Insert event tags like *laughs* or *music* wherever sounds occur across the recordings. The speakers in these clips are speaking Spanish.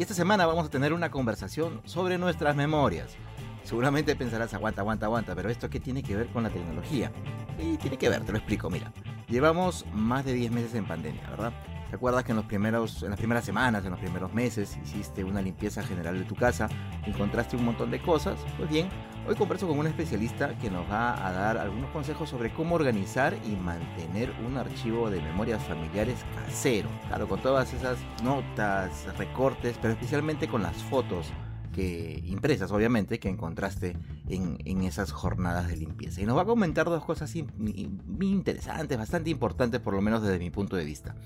Y esta semana vamos a tener una conversación sobre nuestras memorias. Seguramente pensarás, aguanta, aguanta, aguanta, pero ¿esto qué tiene que ver con la tecnología? Y tiene que ver, te lo explico, mira. Llevamos más de 10 meses en pandemia, ¿verdad? ¿Te acuerdas que en, los primeros, en las primeras semanas, en los primeros meses, hiciste una limpieza general de tu casa, encontraste un montón de cosas? Pues bien, hoy converso con un especialista que nos va a dar algunos consejos sobre cómo organizar y mantener un archivo de memorias familiares casero. Claro, con todas esas notas, recortes, pero especialmente con las fotos que impresas, obviamente, que encontraste en, en, esas jornadas de limpieza. Y nos va a comentar dos cosas muy interesantes, bastante importantes, por lo menos desde mi punto de vista.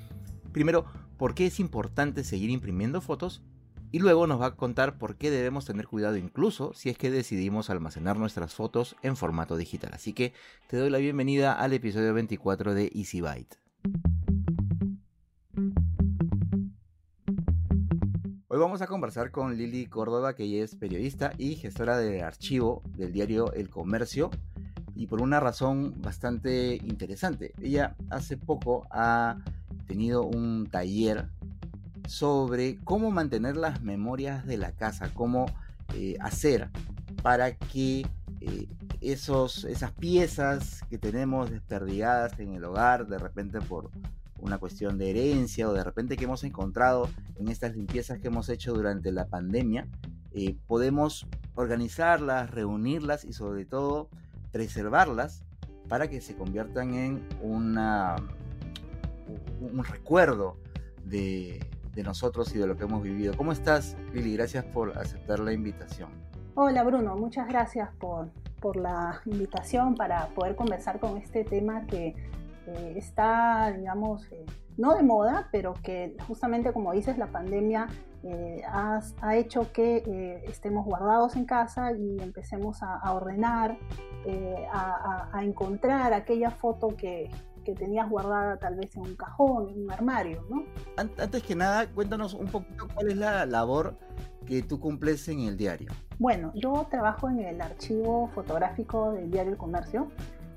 Primero, por qué es importante seguir imprimiendo fotos y luego nos va a contar por qué debemos tener cuidado incluso si es que decidimos almacenar nuestras fotos en formato digital. Así que te doy la bienvenida al episodio 24 de Easy Byte. Hoy vamos a conversar con Lili Córdoba, que ella es periodista y gestora de archivo del diario El Comercio, y por una razón bastante interesante. Ella hace poco ha tenido un taller sobre cómo mantener las memorias de la casa, cómo eh, hacer para que eh, esos, esas piezas que tenemos desperdigadas en el hogar, de repente por una cuestión de herencia o de repente que hemos encontrado en estas limpiezas que hemos hecho durante la pandemia, eh, podemos organizarlas, reunirlas y sobre todo preservarlas para que se conviertan en una un recuerdo de, nosotros y de lo que hemos vivido. ¿Cómo estás, Lili? Gracias por aceptar la invitación. Hola, Bruno. Muchas gracias por, la invitación para poder conversar con este tema que eh, está, digamos, eh, no de moda, pero que justamente como dices, la pandemia eh, ha, hecho que estemos guardados en casa y empecemos a, ordenar, a, encontrar aquella foto que, que tenías guardada tal vez en un cajón, en un armario, ¿no? Antes que nada, cuéntanos un poquito cuál es la labor que tú cumples en el diario. Bueno, yo trabajo en el archivo fotográfico del diario El Comercio.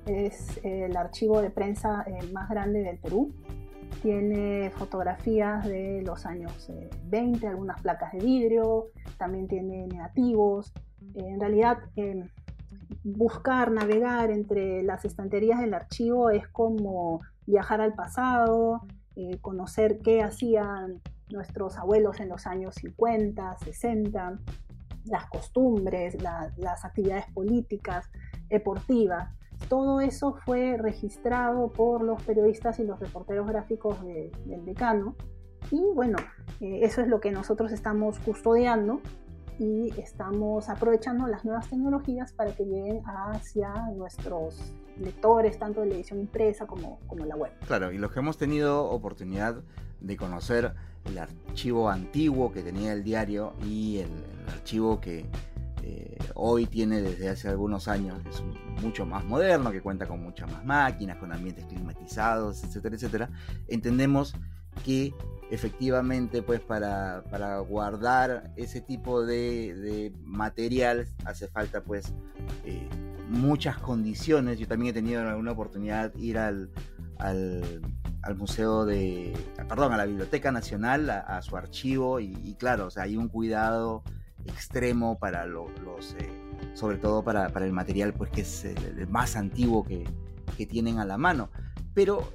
Es el archivo de prensa eh, más grande del Perú. Tiene fotografías de los años 20, eh, algunas placas de vidrio, también tiene negativos. en realidad, em, buscar, navegar entre las estanterías del archivo es como viajar al pasado, eh, conocer qué hacían nuestros abuelos en los años 50, 60, las costumbres, las actividades políticas, deportivas. Todo eso fue registrado por los periodistas y los reporteros gráficos del decano. Y bueno, eh, eso es lo que nosotros estamos custodiando y estamos aprovechando las nuevas tecnologías para que lleguen hacia nuestros lectores, tanto de la edición impresa como, como la web. Claro, y los que hemos tenido oportunidad de conocer el archivo antiguo que tenía el diario y el, archivo que eh, hoy tiene desde hace algunos años, que es mucho más moderno, que cuenta con muchas más máquinas, con ambientes climatizados, etcétera, etcétera, entendemos que efectivamente pues para, guardar ese tipo de, material hace falta pues eh, muchas condiciones. Yo también he tenido alguna oportunidad ir al, al, museo de, perdón, a la Biblioteca Nacional, a, su archivo y, claro, o sea, hay un cuidado extremo para los, eh, sobre todo para, el material pues que es el, más antiguo que, que tienen a la mano. Pero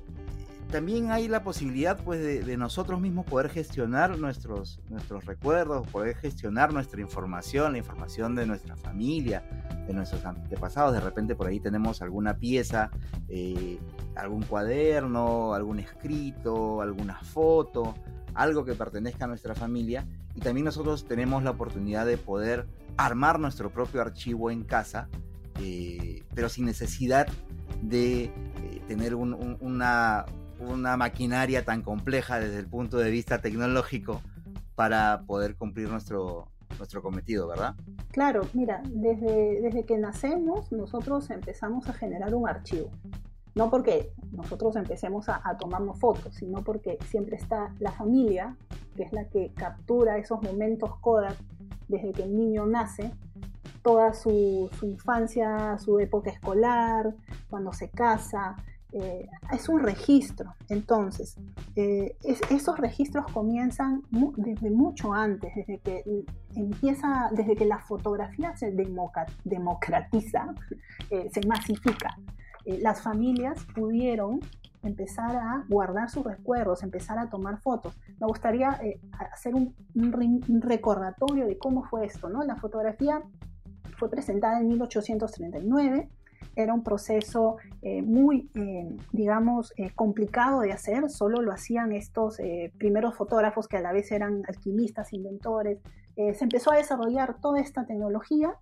también hay la posibilidad pues de, nosotros mismos poder gestionar nuestros, nuestros recuerdos, poder gestionar nuestra información, la información de nuestra familia, de nuestros antepasados. De repente por ahí tenemos alguna pieza, eh, algún cuaderno, algún escrito, alguna foto, algo que pertenezca a nuestra familia. Y también nosotros tenemos la oportunidad de poder armar nuestro propio archivo en casa, eh, pero sin necesidad de eh, tener una una maquinaria tan compleja desde el punto de vista tecnológico para poder cumplir nuestro, nuestro cometido, ¿verdad? Claro, mira, desde, desde que nacemos nosotros empezamos a generar un archivo. No porque nosotros empecemos a, a, tomarnos fotos, sino porque siempre está la familia, que es la que captura esos momentos Kodak desde que el niño nace, toda su, su infancia, su época escolar, cuando se casa, eh, es un registro. Entonces, eh, esos registros comienzan desde mucho antes, desde que empieza, desde que la fotografía se democratiza, eh, se masifica. las familias pudieron empezar a guardar sus recuerdos, empezar a tomar fotos. Me gustaría hacer un, un, recordatorio de cómo fue esto, ¿no? La fotografía fue presentada en 1839 era un proceso eh, muy, eh, digamos, eh, complicado de hacer, solo lo hacían estos primeros fotógrafos que a la vez eran alquimistas, inventores. se empezó a desarrollar toda esta tecnología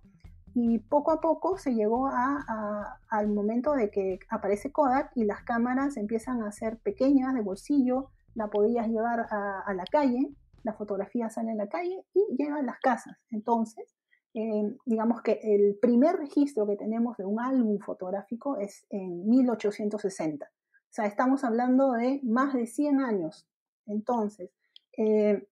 y poco a poco se llegó a, al momento de que aparece Kodak y las cámaras empiezan a ser pequeñas, de bolsillo, la podías llevar a, la calle, la fotografía sale en la calle y llega a las casas. Entonces, eh, digamos que el primer registro que tenemos de un álbum fotográfico es en 1860. O sea, estamos hablando de más de 100 años. Entonces, eh,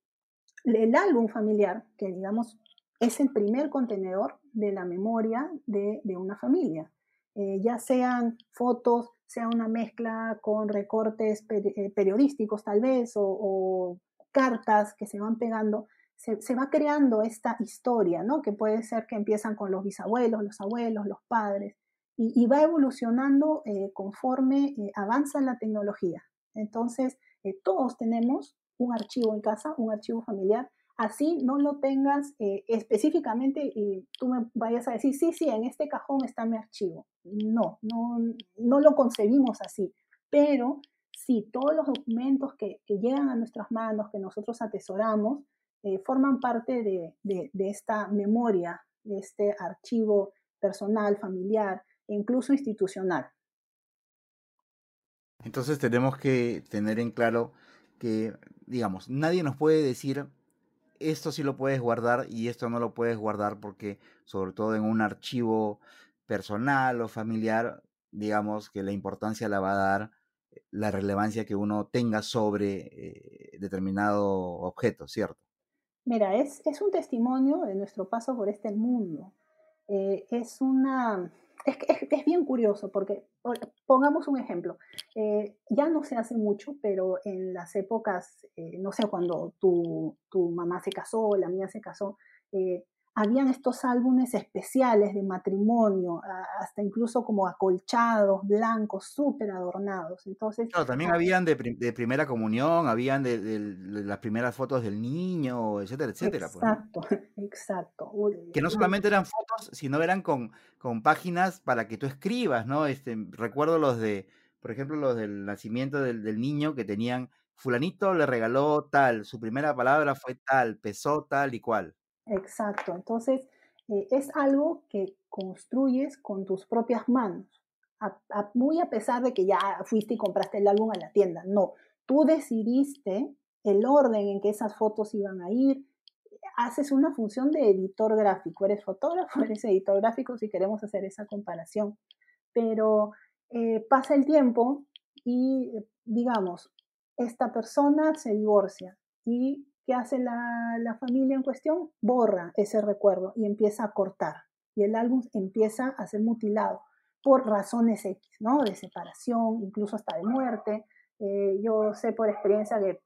el álbum familiar, que digamos es el primer contenedor de la memoria de, una familia, eh, ya sean fotos, sea una mezcla con recortes periodísticos tal vez o cartas que se van pegando, se, va creando esta historia, ¿no? Que puede ser que empiezan con los bisabuelos, los abuelos, los padres, y, va evolucionando eh, conforme eh, avanza la tecnología. Entonces, eh, todos tenemos un archivo en casa, un archivo familiar, así no lo tengas específicamente y tú me vayas a decir, sí, sí, en este cajón está mi archivo. No, no, no lo concebimos así, pero sí, todos los documentos que, que llegan a nuestras manos, que nosotros atesoramos, eh, forman parte de, de, esta memoria, de este archivo personal, familiar e incluso institucional. Entonces tenemos que tener en claro que, digamos, nadie nos puede decir esto sí lo puedes guardar y esto no lo puedes guardar porque, sobre todo en un archivo personal o familiar, digamos que la importancia la va a dar la relevancia que uno tenga sobre eh, determinado objeto, ¿cierto? Mira, es, es un testimonio de nuestro paso por este mundo. Eh, es una... Es, es, bien curioso porque, pongamos un ejemplo, eh, ya no se hace mucho, pero en las épocas, eh, no sé, cuando tu, tu, mamá se casó, la mía se casó, habían estos álbumes especiales de matrimonio, hasta incluso como acolchados, blancos, súper adornados. Entonces, claro, también habían de, primera comunión, habían de, las primeras fotos del niño, etcétera, etcétera. Pues, exacto, *laughs* exacto. Que no solamente eran fotos, sino eran con, con páginas para que tú escribas, ¿no? Este, recuerdo los de, por ejemplo, los del nacimiento del, del niño que tenían, fulanito le regaló tal, su primera palabra fue tal, pesó tal y cual. Exacto, entonces eh, es algo que construyes con tus propias manos, muy a pesar de que ya fuiste y compraste el álbum a la tienda, no, tú decidiste el orden en que esas fotos iban a ir, haces una función de editor gráfico, eres fotógrafo, *laughs* eres editor gráfico si queremos hacer esa comparación, pero eh, pasa el tiempo y digamos, esta persona se divorcia y ¿qué hace la, la, familia en cuestión? Borra ese recuerdo y empieza a cortar. Y el álbum empieza a ser mutilado por razones X, ¿no? De separación, incluso hasta de muerte. Eh, yo sé por experiencia que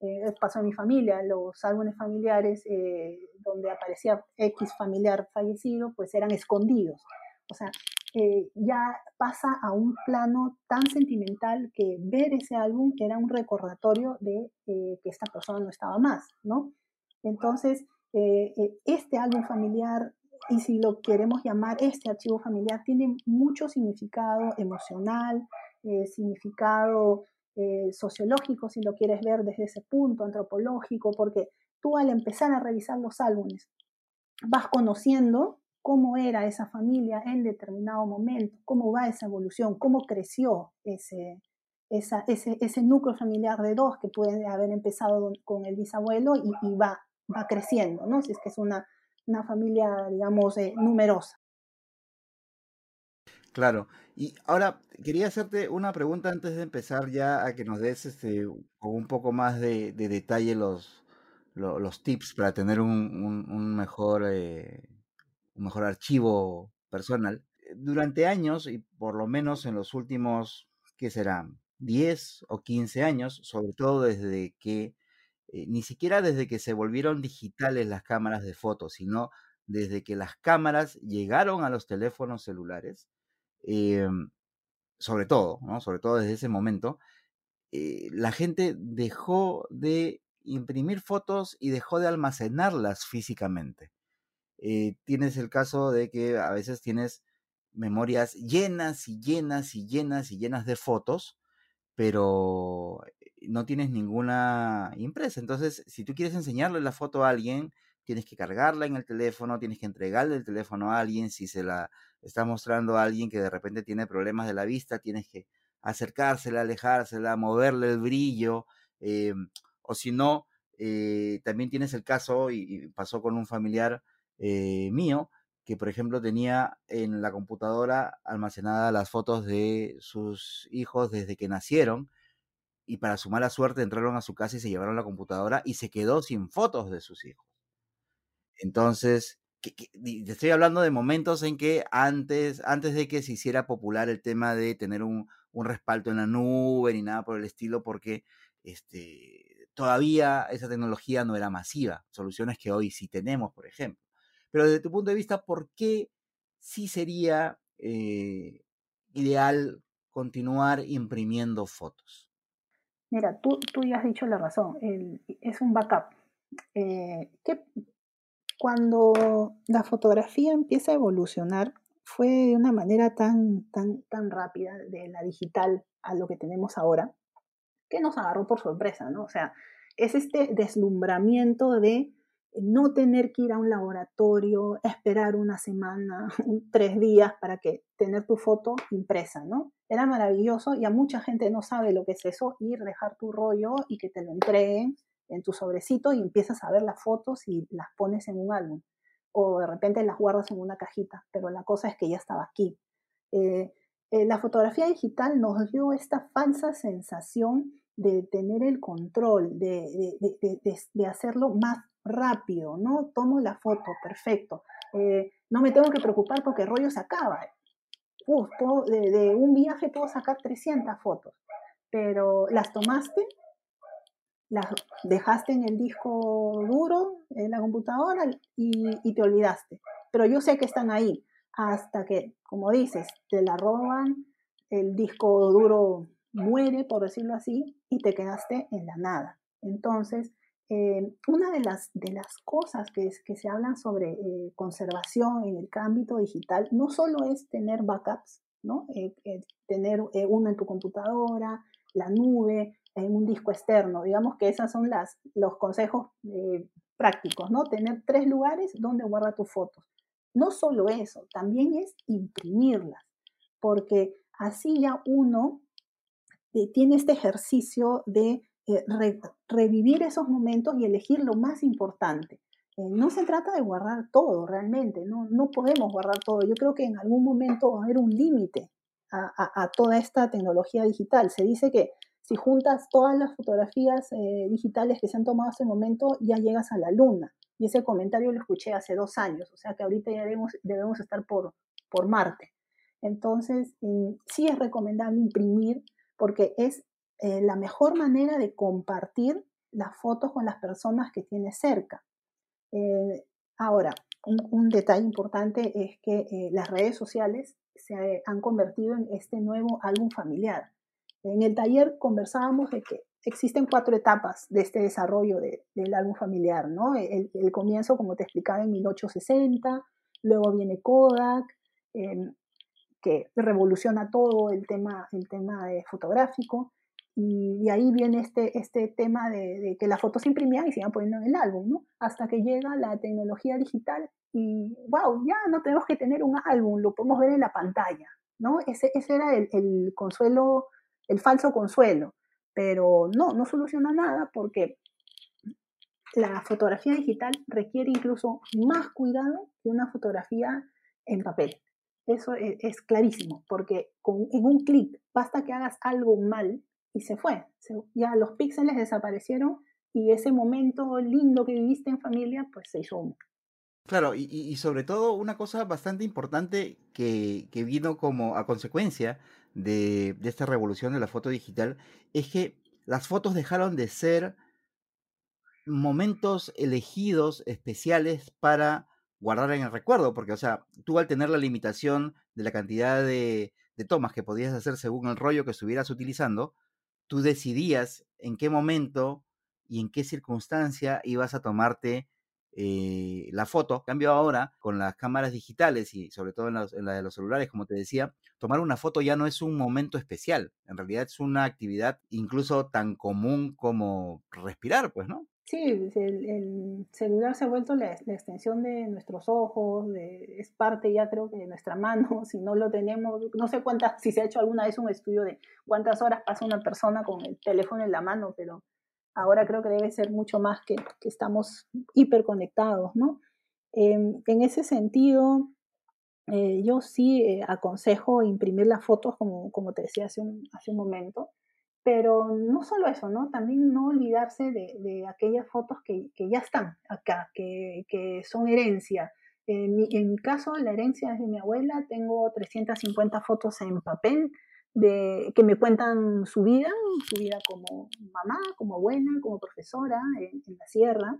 eh, pasó en mi familia, los álbumes familiares eh, donde aparecía X familiar fallecido, pues eran escondidos. O sea, eh, ya pasa a un plano tan sentimental que ver ese álbum era un recordatorio de eh, que esta persona no estaba más, ¿no? Entonces, eh, este álbum familiar, y si lo queremos llamar este archivo familiar, tiene mucho significado emocional, significado sociológico, si lo quieres ver desde ese punto, antropológico, porque tú al empezar a revisar los álbumes vas conociendo cómo era esa familia en determinado momento, cómo va esa evolución, cómo creció ese, ese, núcleo familiar de dos que puede haber empezado con el bisabuelo y, va, va creciendo, ¿no? Si es que es una, una familia, digamos, eh, numerosa. Claro. Y ahora quería hacerte una pregunta antes de empezar ya a que nos des este, con un poco más de, de detalle los, lo- los tips para tener un, un- un mejor, eh, mejor archivo personal. Durante años, y por lo menos en los últimos, ¿qué serán? 10 o 15 años, sobre todo desde que, eh, ni siquiera desde que se volvieron digitales las cámaras de fotos, sino desde que las cámaras llegaron a los teléfonos celulares, em, sobre todo, ¿no? Sobre todo desde ese momento, eh, la gente dejó de imprimir fotos y dejó de almacenarlas físicamente. Eh, tienes el caso de que a veces tienes memorias llenas y llenas y llenas y llenas de fotos, pero no tienes ninguna impresa. Entonces, si tú quieres enseñarle la foto a alguien, tienes que cargarla en el teléfono, tienes que entregarle el teléfono a alguien. Si se la está mostrando a alguien que de repente tiene problemas de la vista, tienes que acercársela, alejársela, moverle el brillo. eh, o si no, eh, también tienes el caso, y, y pasó con un familiar eh, mío, que por ejemplo tenía en la computadora almacenadas las fotos de sus hijos desde que nacieron y para su mala suerte entraron a su casa y se llevaron la computadora y se quedó sin fotos de sus hijos. Entonces, estoy hablando de momentos en que antes, antes de que se hiciera popular el tema de tener un, un respaldo en la nube ni nada por el estilo, porque este, todavía esa tecnología no era masiva. Soluciones que hoy sí tenemos, por ejemplo. Pero desde tu punto de vista, ¿por qué sí sería eh, ideal continuar imprimiendo fotos? Mira, tú, tú ya has dicho la razón, es un backup. Eh, ¿qué- cuando la fotografía empieza a evolucionar, fue de una manera tan, tan, tan rápida, de la digital a lo que tenemos ahora, que nos agarró por sorpresa, ¿no? O sea, es este deslumbramiento de no tener que ir a un laboratorio, esperar una semana, *laughs* tres días para que tener tu foto impresa, ¿no? Era maravilloso y a mucha gente no sabe lo que es eso, ir, dejar tu rollo y que te lo entreguen en tu sobrecito y empiezas a ver las fotos y las pones en un álbum. O de repente las guardas en una cajita, pero la cosa es que ya estaba aquí. Eh, eh, la fotografía digital nos dio esta falsa sensación de tener el control, de hacerlo más rápido, ¿no? Tomo la foto, perfecto. Eh, no me tengo que preocupar porque el rollo se acaba. Uf, de un viaje puedo sacar 300 fotos, pero las tomaste, las dejaste en el disco duro, en la computadora y, y te olvidaste. Pero yo sé que están ahí hasta que, como dices, te la roban, el disco duro muere, por decirlo así, y te quedaste en la nada. Entonces, eh, una de las, de las cosas que, se hablan sobre eh, conservación en el ámbito digital no solo es tener backups, ¿no? Eh, tener uno en tu computadora, la nube, en un disco externo. Digamos que esos son las, los consejos prácticos, ¿no? Tener tres lugares donde guarda tus fotos. No solo eso, también es imprimirlas, porque así ya uno tiene este ejercicio de eh, re- revivir esos momentos y elegir lo más importante. Eh, no se trata de guardar todo realmente, ¿no? no podemos guardar todo. Yo creo que en algún momento va a haber un límite a, a- a toda esta tecnología digital. Se dice que si juntas todas las fotografías eh, digitales que se han tomado hasta el momento, ya llegas a la luna. Y ese comentario lo escuché hace dos años, o sea que ahorita ya debemos, debemos estar por, por Marte. Entonces, mm, sí es recomendable imprimir porque es eh, la mejor manera de compartir las fotos con las personas que tienes cerca. Eh, ahora, un, detalle importante es que eh, las redes sociales se han convertido en este nuevo álbum familiar. En el taller conversábamos de que existen cuatro etapas de este desarrollo de, del álbum familiar, ¿no? El, comienzo, como te explicaba, en 1860, luego viene Kodak, eh, que revoluciona todo el tema, el tema fotográfico, y, y, ahí viene este, este tema de, de, que las fotos se imprimían y se iban poniendo en el álbum, ¿no? Hasta que llega la tecnología digital y, wow, ya no tenemos que tener un álbum, lo podemos ver en la pantalla, ¿no? Ese, ese era el, el consuelo, el falso consuelo, pero no, no soluciona nada porque la fotografía digital requiere incluso más cuidado que una fotografía en papel. Eso e, es, clarísimo, porque con, en un clic basta que hagas algo mal y se fue. ya los píxeles desaparecieron y ese momento lindo que viviste en familia, pues se hizo humo. Claro, y, sobre todo una cosa bastante importante que, vino como a consecuencia de, de, esta revolución de la foto digital es que las fotos dejaron de ser momentos elegidos especiales para guardar en el recuerdo, porque, o sea, tú al tener la limitación de la cantidad de tomas que podías hacer según el rollo que estuvieras utilizando, tú decidías en qué momento y en qué circunstancia ibas a tomarte eh, la foto. cambio ahora con las cámaras digitales y sobre todo en, la de los celulares, como te decía, tomar una foto ya no es un momento especial. En realidad es una actividad incluso tan común como respirar, pues, ¿no? Sí, el, celular se ha vuelto la, extensión de nuestros ojos, es parte ya creo que de nuestra mano, *laughs* si no lo tenemos, no sé cuántas, si se ha hecho alguna vez un estudio de cuántas horas pasa una persona con el teléfono en la mano, pero ahora creo que debe ser mucho más que, que estamos hiperconectados, ¿no? Em, en ese sentido, eh, yo sí eh, aconsejo imprimir las fotos, como, como te decía hace un, hace un momento, pero no solo eso, ¿no? También no olvidarse de, aquellas fotos que, ya están acá, que, son herencia. En mi, caso, la herencia es de mi abuela. Tengo 350 fotos en papel de, que me cuentan su vida, su vida como mamá, como abuela, como profesora en, la sierra.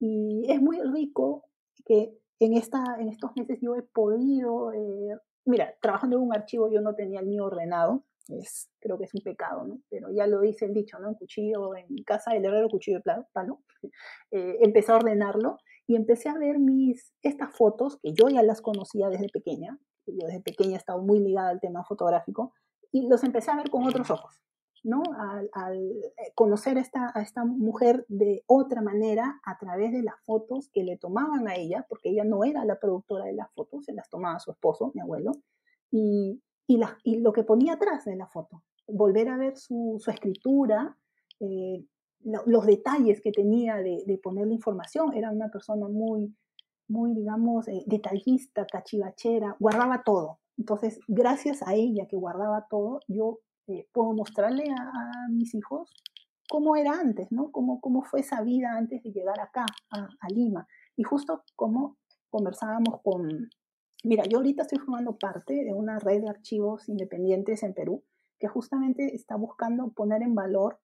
Y es muy rico que en, esta, en estos meses yo he podido, eh, mira, trabajando en un archivo yo no tenía el mío ordenado, es, creo que es un pecado, ¿no? Pero ya lo dice el dicho, ¿no? Un cuchillo en casa del herrero, cuchillo de palo. *laughs* Eh, empecé a ordenarlo y empecé a ver mis, estas fotos, que yo ya las conocía desde pequeña, yo desde pequeña he estado muy ligada al tema fotográfico, y los empecé a ver con otros ojos, ¿no? Al, eh, conocer a esta, a esta mujer de otra manera a través de las fotos que le tomaban a ella, porque ella no era la productora de las fotos, se las tomaba su esposo, mi abuelo, y, y, lo que ponía atrás de la foto. Volver a ver su, escritura, eh, los detalles que tenía de, poner la información. Era una persona muy, muy digamos, eh, detallista, cachivachera, guardaba todo. Entonces, gracias a ella que guardaba todo, yo eh, puedo mostrarle a, mis hijos cómo era antes, ¿no? Cómo, cómo fue esa vida antes de llegar acá, a, a Lima. Y justo como conversábamos con, Mira, yo ahorita estoy formando parte de una red de archivos independientes en Perú que justamente está buscando poner en valor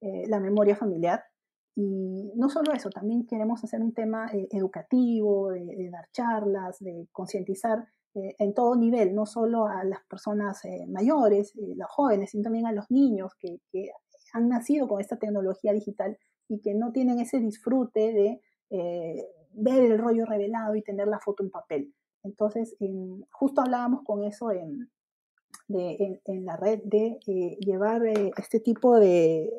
eh, la memoria familiar. Y no solo eso, también queremos hacer un tema eh, educativo, de, dar charlas, de concientizar eh, en todo nivel, no solo a las personas mayores, los jóvenes, sino también a los niños que, que, han nacido con esta tecnología digital y que no tienen ese disfrute de ver el rollo revelado y tener la foto en papel. Entonces, justo hablábamos con eso en, la red de eh, llevar eh, este tipo de,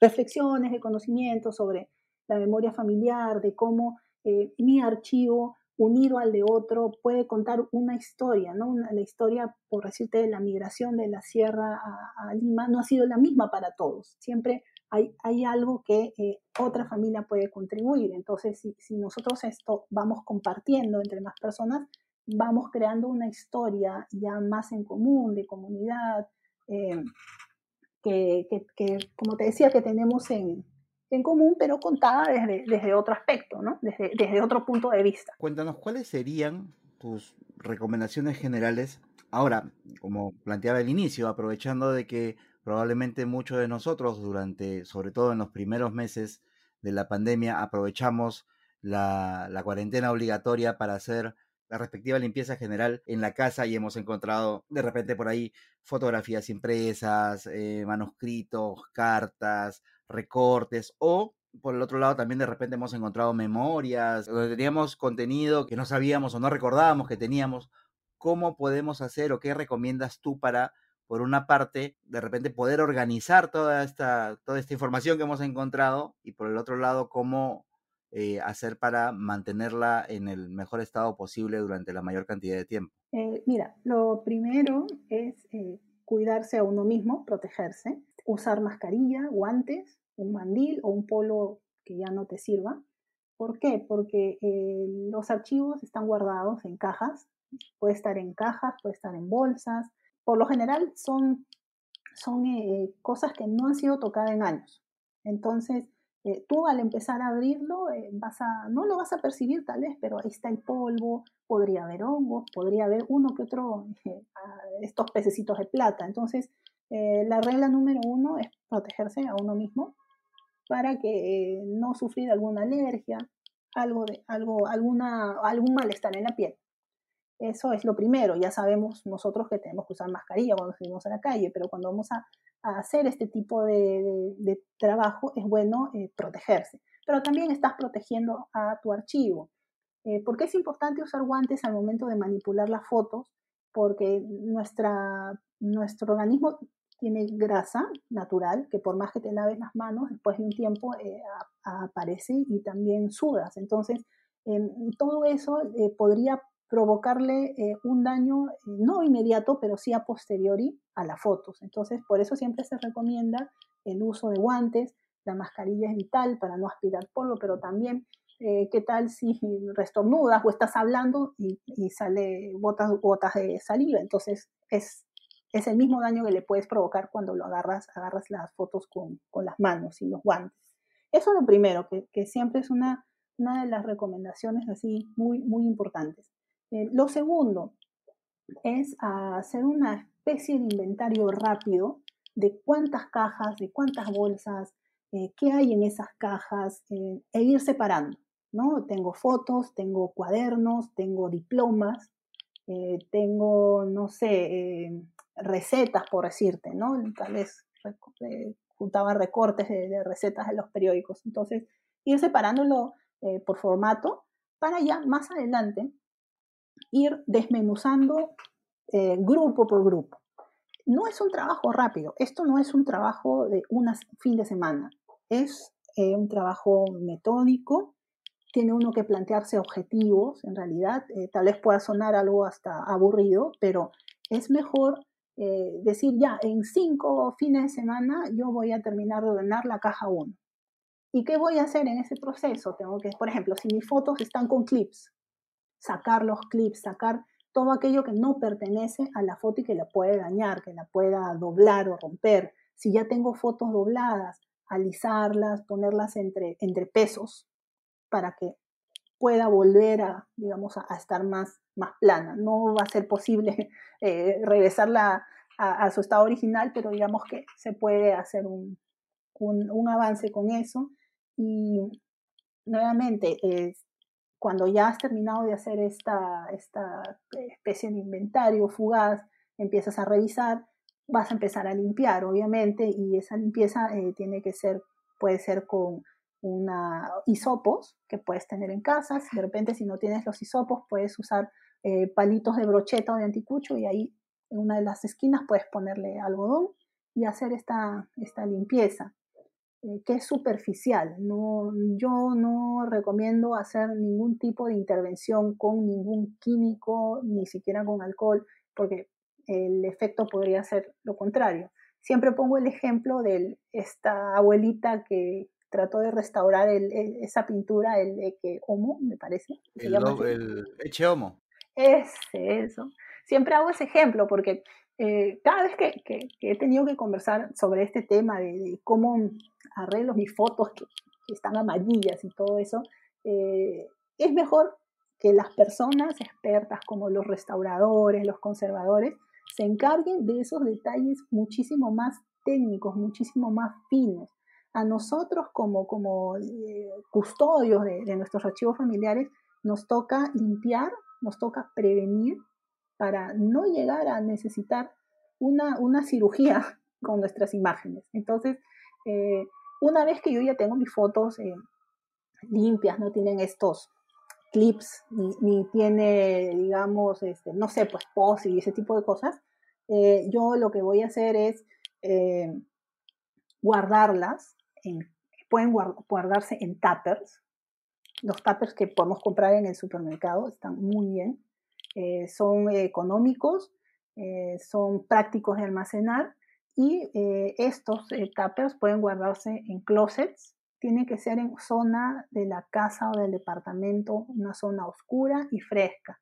reflexiones, de conocimientos sobre la memoria familiar, de cómo eh, mi archivo unido al de otro puede contar una historia, ¿no? la historia, por decirte, de la migración de la sierra a, Lima no ha sido la misma para todos. Siempre hay, algo que eh, otra familia puede contribuir. Entonces, si, nosotros esto vamos compartiendo entre más personas, vamos creando una historia ya más en común, de comunidad, eh, que, como te decía, que tenemos en, común, pero contada desde, desde otro aspecto, ¿no? desde, desde otro punto de vista. Cuéntanos, ¿cuáles serían tus recomendaciones generales? Ahora, como planteaba al inicio, aprovechando de que probablemente muchos de nosotros durante, sobre todo en los primeros meses de la pandemia, aprovechamos la, cuarentena obligatoria para hacer la respectiva limpieza general en la casa y hemos encontrado de repente por ahí fotografías impresas, eh, manuscritos, cartas, recortes o por el otro lado también de repente hemos encontrado memorias donde teníamos contenido que no sabíamos o no recordábamos que teníamos. ¿Cómo podemos hacer o qué recomiendas tú para por una parte, de repente poder organizar toda esta, toda esta información que hemos encontrado y por el otro lado, cómo eh, hacer para mantenerla en el mejor estado posible durante la mayor cantidad de tiempo. Eh, mira, lo primero es eh, cuidarse a uno mismo, protegerse, usar mascarilla, guantes, un mandil o un polo que ya no te sirva. ¿Por qué? Porque los archivos están guardados en cajas, puede estar en cajas, puede estar en bolsas. Por lo general son, son eh, cosas que no han sido tocadas en años. Entonces, eh, tú al empezar a abrirlo, vas a, no lo vas a percibir tal vez, pero ahí está el polvo, podría haber hongos, podría haber uno que otro, *laughs* estos pececitos de plata. Entonces, la regla número uno es protegerse a uno mismo para que eh, no sufrir alguna alergia, algo de, algo, alguna, algún malestar en la piel. Eso es lo primero. Ya sabemos nosotros que tenemos que usar mascarilla cuando salimos a la calle, pero cuando vamos a, hacer este tipo de, trabajo es bueno eh, protegerse. Pero también estás protegiendo a tu archivo. Eh, ¿Por qué es importante usar guantes al momento de manipular las fotos? Porque nuestra, nuestro organismo tiene grasa natural, que por más que te laves las manos, después de un tiempo eh, aparece y también sudas. Entonces, em, todo eso eh, podría provocarle eh, un daño no inmediato, pero sí a posteriori a las fotos. Entonces, por eso siempre se recomienda el uso de guantes, la mascarilla es vital para no aspirar polvo, pero también qué tal si *laughs* restornudas o estás hablando y, y sale botas, gotas de saliva. Entonces, es es el mismo daño que le puedes provocar cuando lo agarras, agarras las fotos con, las manos y los guantes. Eso es lo primero, que, siempre es una, una, de las recomendaciones así muy, muy importantes. Eh, lo segundo es hacer una especie de inventario rápido de cuántas cajas, de cuántas bolsas, eh, qué hay en esas cajas eh, e ir separando. ¿no? Tengo fotos, tengo cuadernos, tengo diplomas, tengo, no sé, recetas, por decirte, ¿no? Tal vez eh, juntaban recortes de, recetas de los periódicos. Entonces, ir separándolo eh, por formato para ya más adelante ir desmenuzando eh, grupo por grupo. No es un trabajo rápido, esto no es un trabajo de un fin de semana, es un trabajo metódico, tiene uno que plantearse objetivos, en realidad, tal vez pueda sonar algo hasta aburrido, pero es mejor eh, decir, ya, en cinco fines de semana yo voy a terminar de ordenar la caja 1. ¿Y qué voy a hacer en ese proceso? Tengo que, por ejemplo, si mis fotos están con clips, sacar los clips, sacar todo aquello que no pertenece a la foto y que la puede dañar, que la pueda doblar o romper. Si ya tengo fotos dobladas, alisarlas, ponerlas entre, entre pesos para que pueda volver a, digamos, a, estar más, más plana. No va a ser posible *laughs* eh, regresarla a, su estado original, pero digamos que se puede hacer un, un, avance con eso. Y nuevamente, cuando ya has terminado de hacer esta, esta especie de inventario fugaz, empiezas a revisar, vas a empezar a limpiar, obviamente, y esa limpieza eh, tiene que ser, puede ser con una hisopos que puedes tener en casa. De repente, si no tienes los hisopos, puedes usar eh, palitos de brocheta o de anticucho y ahí en una de las esquinas puedes ponerle algodón y hacer esta, esta limpieza, que es superficial. No, yo no recomiendo hacer ningún tipo de intervención con ningún químico, ni siquiera con alcohol, porque el efecto podría ser lo contrario. Siempre pongo el ejemplo de esta abuelita que trató de restaurar esa pintura, el Eche Homo, me parece. El, el, Eche Homo. Es eso. Siempre hago ese ejemplo porque eh, cada vez que, he tenido que conversar sobre este tema de, cómo arreglo mis fotos que, están amarillas y todo eso, eh, es mejor que las personas expertas como los restauradores, los conservadores, se encarguen de esos detalles muchísimo más técnicos, muchísimo más finos. A nosotros como, como eh, custodios de, nuestros archivos familiares nos toca limpiar, nos toca prevenir para no llegar a necesitar una, una cirugía *laughs* con nuestras imágenes. Entonces, eh, una vez que yo ya tengo mis fotos eh, limpias, no tienen estos clips, ni, tiene, digamos, este, no sé, pues pose y ese tipo de cosas, yo lo que voy a hacer es guardarlas pueden guardarse en tuppers. Los tuppers que podemos comprar en el supermercado están muy bien. Eh, son económicos, eh, son prácticos de almacenar y eh, estos tuppers pueden guardarse en closets tiene que ser en zona de la casa o del departamento, una zona oscura y fresca.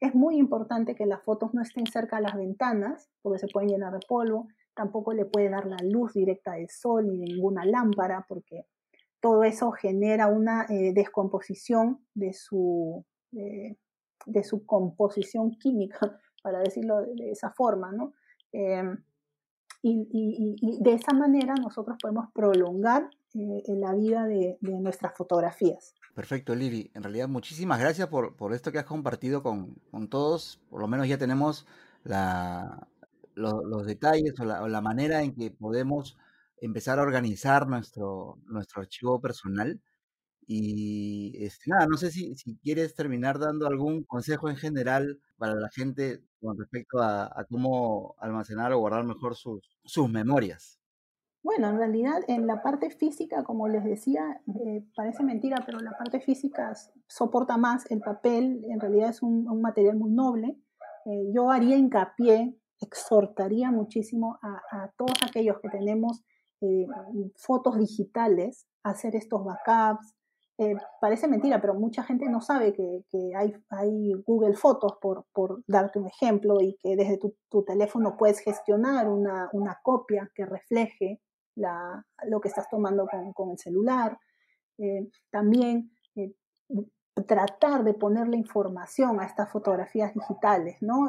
Es muy importante que las fotos no estén cerca de las ventanas, porque se pueden llenar de polvo. Tampoco le puede dar la luz directa del sol ni ninguna lámpara, porque todo eso genera una descomposición de su, de su composición química, *laughs* para decirlo de, esa forma, ¿no? Em, y, de esa manera nosotros podemos prolongar eh, la vida de, nuestras fotografías. Perfecto, Lili. En realidad, muchísimas gracias por, por esto que has compartido con, con, todos. Por lo menos ya tenemos la, los detalles o la, o la, manera en que podemos empezar a organizar nuestro, nuestro archivo personal. Y este, nada, no sé si, quieres terminar dando algún consejo en general para la gente con respecto a, cómo almacenar o guardar mejor sus, sus memorias. Bueno, en realidad en la parte física, como les decía, eh, parece mentira, pero la parte física soporta más el papel, en realidad es un, material muy noble. Eh, yo haría hincapié, exhortaría muchísimo a, todos aquellos que tenemos eh, fotos digitales hacer estos backups, eh, parece mentira, pero mucha gente no sabe que, hay, hay, Google Fotos, por, por, darte un ejemplo, y que desde tu, teléfono puedes gestionar una, una copia que refleje lo que estás tomando con, con el celular. Eh, también eh, tratar de ponerle información a estas fotografías digitales, ¿no?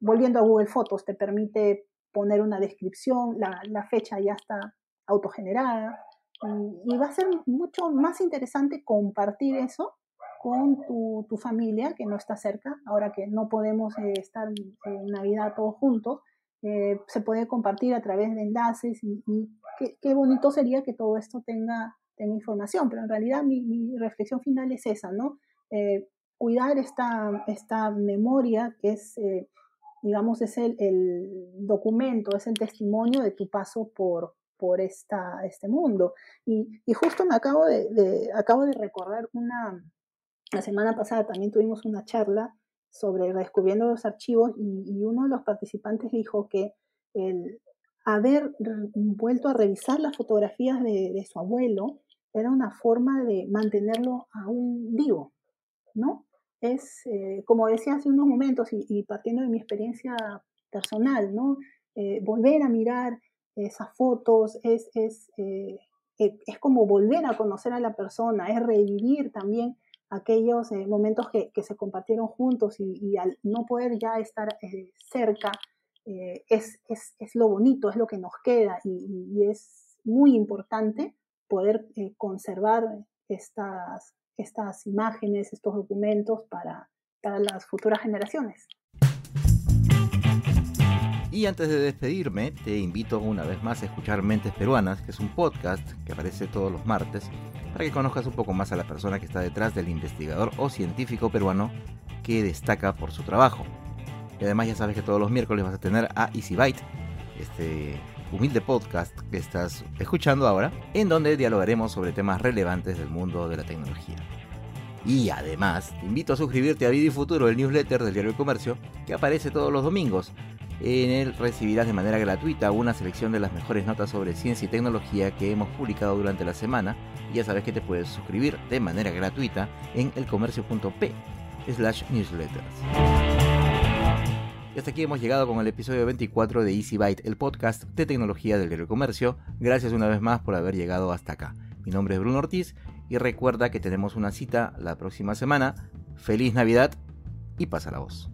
volviendo a Google Fotos, te permite poner una descripción, la, la fecha ya está autogenerada, y, va a ser mucho más interesante compartir eso con tu, tu, familia que no está cerca, ahora que no podemos eh, estar en Navidad todos juntos, eh, se puede compartir a través de enlaces y, qué, qué, bonito sería que todo esto tenga, tenga información, pero en realidad mi, mi reflexión final es esa, ¿no? Eh, cuidar esta, esta memoria que es, digamos, es el, el documento, es el testimonio de tu paso por, por esta, este mundo. Y, justo me acabo de, acabo de recordar una, la semana pasada también tuvimos una charla sobre redescubriendo los archivos y, uno de los participantes dijo que el haber vuelto a revisar las fotografías de, su abuelo era una forma de mantenerlo aún vivo, ¿no? Es, eh, como decía hace unos momentos y, partiendo de mi experiencia personal, ¿no? Eh, volver a mirar esas fotos, es, es, eh, e, es, como volver a conocer a la persona, es revivir también aquellos eh, momentos que, que, se compartieron juntos y, al no poder ya estar eh, cerca, es, es, es, lo bonito, es lo que nos queda y, y es muy importante poder conservar estas, estas imágenes, estos documentos para, para las futuras generaciones. Y antes de despedirme, te invito una vez más a escuchar Mentes Peruanas, que es un podcast que aparece todos los martes, para que conozcas un poco más a la persona que está detrás del investigador o científico peruano que destaca por su trabajo. Y además ya sabes que todos los miércoles vas a tener a Easy Byte, este humilde podcast que estás escuchando ahora, en donde dialogaremos sobre temas relevantes del mundo de la tecnología. Y además, te invito a suscribirte a Vida y Futuro, el newsletter del Diario del Comercio, que aparece todos los domingos, en él recibirás de manera gratuita una selección de las mejores notas sobre ciencia y tecnología que hemos publicado durante la semana. Y ya sabes que te puedes suscribir de manera gratuita en elcomercio.p slash newsletters. Y hasta aquí hemos llegado con el episodio 24 de Easy Byte, el podcast de tecnología del Diario Comercio. Gracias una vez más por haber llegado hasta acá. Mi nombre es Bruno Ortiz y recuerda que tenemos una cita la próxima semana. Feliz Navidad y pasa la voz.